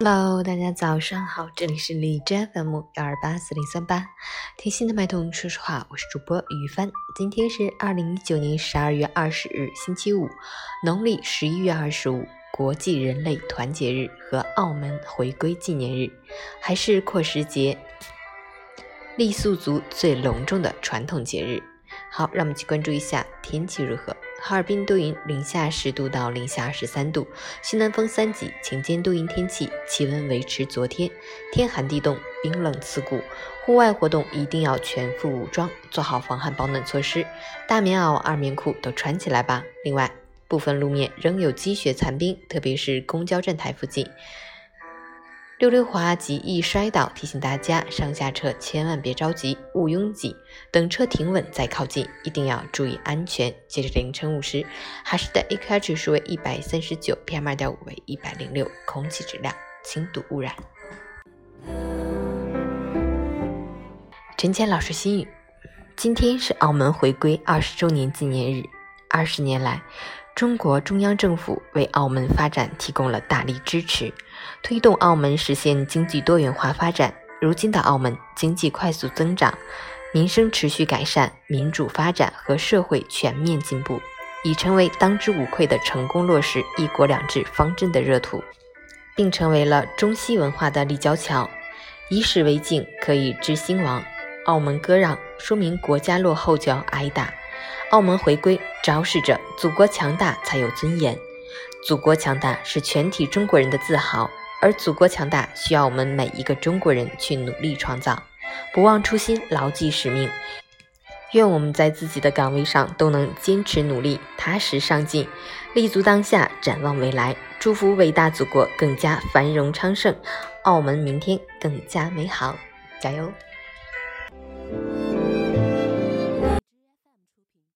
Hello，大家早上好，这里是李真 FM 幺二八四零三八，贴心的麦童，说实话，我是主播于帆。今天是二零一九年十二月二十日，星期五，农历十一月二十五，国际人类团结日和澳门回归纪念日，还是阔时节，傈僳族最隆重的传统节日。好，让我们去关注一下天气如何。哈尔滨多云，零下十度到零下二十三度，西南风三级，晴间多云天气，气温维持昨天，天寒地冻，冰冷刺骨，户外活动一定要全副武装，做好防寒保暖措施，大棉袄、二棉裤都穿起来吧。另外，部分路面仍有积雪残冰，特别是公交站台附近。溜溜滑极易摔倒，提醒大家上下车千万别着急，勿拥挤，等车停稳再靠近，一定要注意安全。截至凌晨五时，哈市的 AQI 指数为一百三十九，PM 二点五为一百零六，空气质量轻度污染。陈谦老师心语：今天是澳门回归二十周年纪念日，二十年来。中国中央政府为澳门发展提供了大力支持，推动澳门实现经济多元化发展。如今的澳门经济快速增长，民生持续改善，民主发展和社会全面进步，已成为当之无愧的成功落实“一国两制”方针的热土，并成为了中西文化的立交桥。以史为镜，可以知兴亡；澳门割让，说明国家落后就要挨打。澳门回归昭示着祖国强大才有尊严，祖国强大是全体中国人的自豪，而祖国强大需要我们每一个中国人去努力创造，不忘初心，牢记使命。愿我们在自己的岗位上都能坚持努力，踏实上进，立足当下，展望未来。祝福伟大祖国更加繁荣昌盛，澳门明天更加美好，加油！